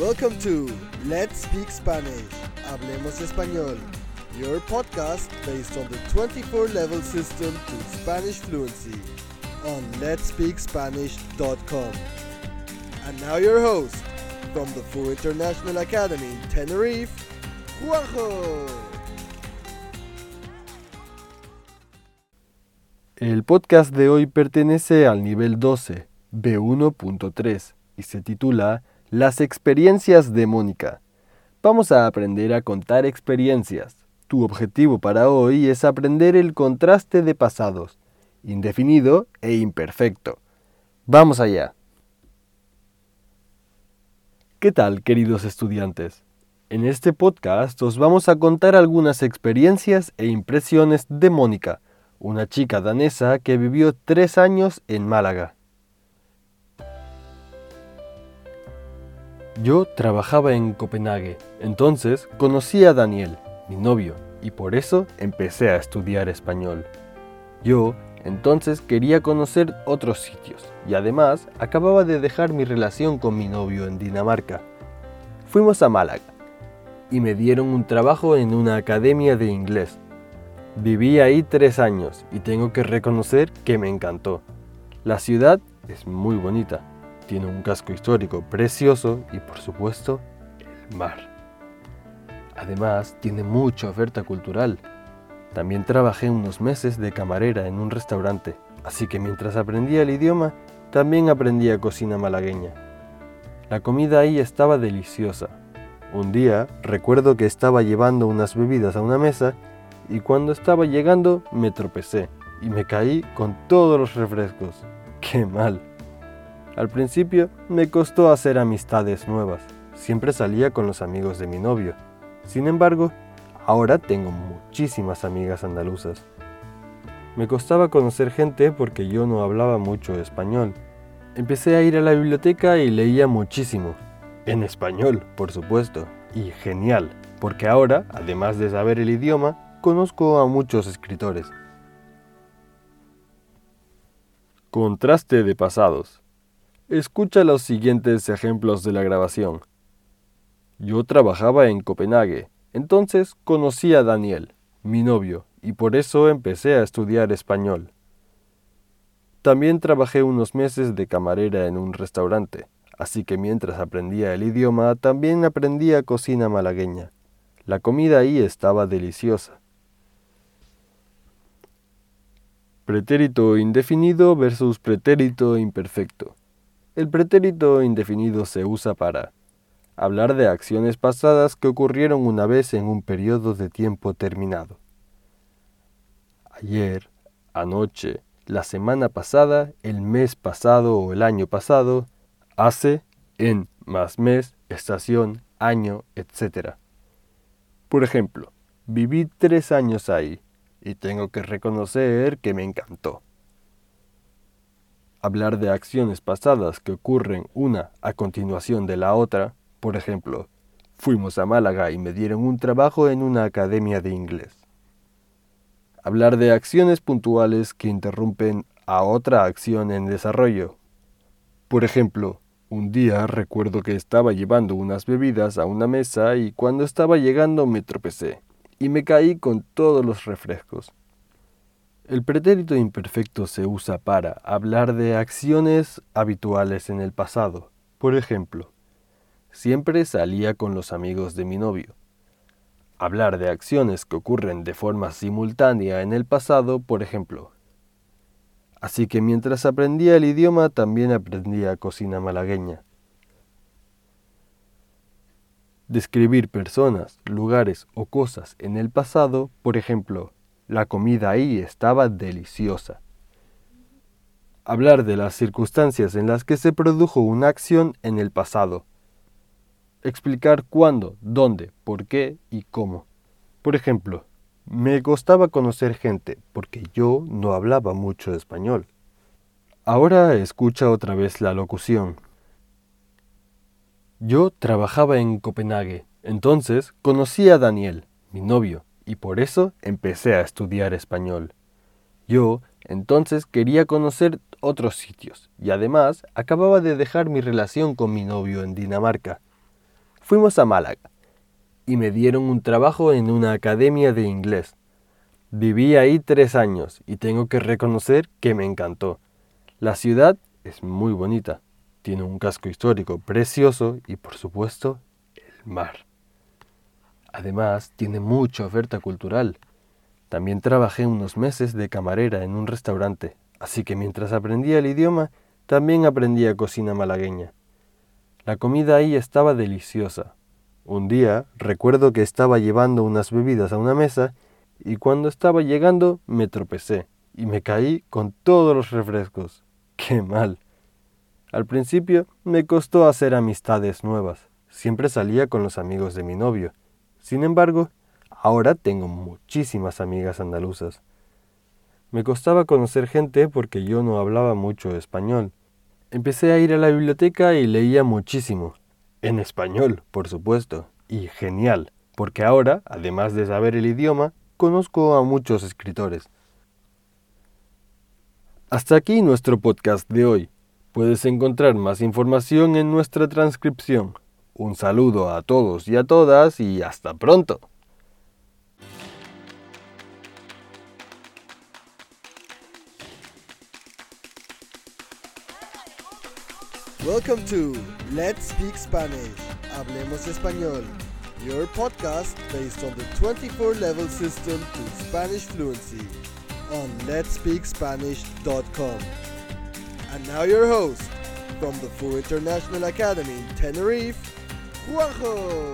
Welcome to Let's Speak Spanish. Hablemos Español. Your podcast based on the 24 level system to Spanish fluency on letspeakspanish.com. And now your host from the Full International Academy Tenerife, Juanjo. El podcast de hoy pertenece al nivel 12, B1.3, y se titula Las experiencias de Mónica. Vamos a aprender a contar experiencias. Tu objetivo para hoy es aprender el contraste de pasados, indefinido e imperfecto. Vamos allá. ¿Qué tal, queridos estudiantes? En este podcast os vamos a contar algunas experiencias e impresiones de Mónica, una chica danesa que vivió tres años en Málaga. Yo trabajaba en Copenhague, entonces conocí a Daniel, mi novio, y por eso empecé a estudiar español. Yo entonces quería conocer otros sitios y además acababa de dejar mi relación con mi novio en Dinamarca. Fuimos a Málaga y me dieron un trabajo en una academia de inglés. Viví ahí tres años y tengo que reconocer que me encantó. La ciudad es muy bonita, tiene un casco histórico precioso y por supuesto el mar. Además tiene mucha oferta cultural. También trabajé unos meses de camarera en un restaurante, así que mientras aprendía el idioma, también aprendía cocina malagueña. La comida ahí estaba deliciosa. Un día recuerdo que estaba llevando unas bebidas a una mesa y cuando estaba llegando me tropecé y me caí con todos los refrescos. ¡Qué mal! Al principio me costó hacer amistades nuevas. Siempre salía con los amigos de mi novio. Sin embargo, ahora tengo muchísimas amigas andaluzas. Me costaba conocer gente porque yo no hablaba mucho español. Empecé a ir a la biblioteca y leía muchísimo. En español, por supuesto. Y genial, porque ahora, además de saber el idioma, conozco a muchos escritores. Contraste de pasados. Escucha los siguientes ejemplos de la grabación. Yo trabajaba en Copenhague, entonces conocí a Daniel, mi novio, y por eso empecé a estudiar español. También trabajé unos meses de camarera en un restaurante, así que mientras aprendía el idioma también aprendía cocina malagueña. La comida ahí estaba deliciosa. Pretérito indefinido versus pretérito imperfecto. El pretérito indefinido se usa para hablar de acciones pasadas que ocurrieron una vez en un periodo de tiempo terminado. Ayer, anoche, la semana pasada, el mes pasado o el año pasado, hace, en, más mes, estación, año, etc. Por ejemplo, viví tres años ahí y tengo que reconocer que me encantó hablar de acciones pasadas que ocurren una a continuación de la otra, por ejemplo, fuimos a Málaga y me dieron un trabajo en una academia de inglés. Hablar de acciones puntuales que interrumpen a otra acción en desarrollo. Por ejemplo, un día recuerdo que estaba llevando unas bebidas a una mesa y cuando estaba llegando me tropecé y me caí con todos los refrescos. El pretérito imperfecto se usa para hablar de acciones habituales en el pasado. Por ejemplo, siempre salía con los amigos de mi novio. Hablar de acciones que ocurren de forma simultánea en el pasado, por ejemplo. Así que mientras aprendía el idioma también aprendía cocina malagueña. Describir personas, lugares o cosas en el pasado, por ejemplo, la comida ahí estaba deliciosa. Hablar de las circunstancias en las que se produjo una acción en el pasado. Explicar cuándo, dónde, por qué y cómo. Por ejemplo, me costaba conocer gente porque yo no hablaba mucho español. Ahora escucha otra vez la locución. Yo trabajaba en Copenhague, entonces conocí a Daniel, mi novio y por eso empecé a estudiar español. Yo entonces quería conocer otros sitios y además acababa de dejar mi relación con mi novio en Dinamarca. fuimos a Málaga y me dieron un trabajo en una academia de inglés. Viví ahí tres años y tengo que reconocer que me encantó. La ciudad es muy bonita, tiene un casco histórico precioso y por supuesto el mar. Además, tiene mucha oferta cultural. También trabajé unos meses de camarera en un restaurante, así que mientras aprendía el idioma, también aprendía cocina malagueña. La comida ahí estaba deliciosa. Un día recuerdo que estaba llevando unas bebidas a una mesa y cuando estaba llegando me tropecé y me caí con todos los refrescos. ¡Qué mal! Al principio me costó hacer amistades nuevas. Siempre salía con los amigos de mi novio. Sin embargo, ahora tengo muchísimas amigas andaluzas. Me costaba conocer gente porque yo no hablaba mucho español. Empecé a ir a la biblioteca y leía muchísimo. En español, por supuesto. Y genial, porque ahora, además de saber el idioma, conozco a muchos escritores. Hasta aquí nuestro podcast de hoy. Puedes encontrar más información en nuestra transcripción. Un saludo a todos y a todas y hasta pronto. Welcome to Let's Speak Spanish. Hablemos Español. Your podcast based on the 24 level system to Spanish fluency on letspeakspanish.com. And now your host from the Full International Academy in Tenerife, Juanjo.